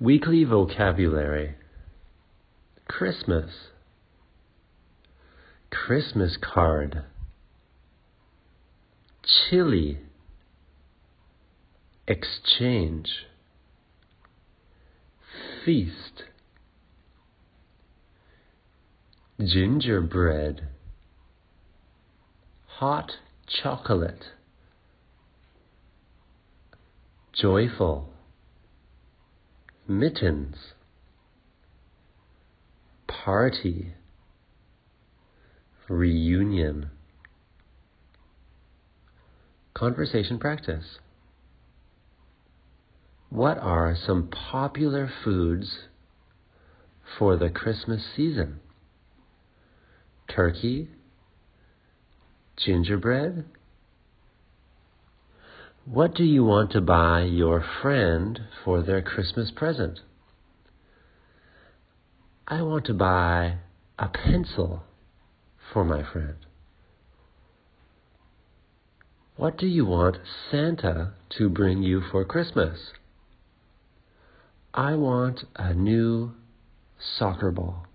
Weekly vocabulary. Christmas, Christmas card, chilly, exchange, feast, gingerbread, hot chocolate, joyful mittens, party, reunion. Conversation practice. What are some popular foods for the Christmas season? Turkey, gingerbread, what do you want to buy your friend for their Christmas present? I want to buy a pencil for my friend. What do you want Santa to bring you for Christmas? I want a new soccer ball.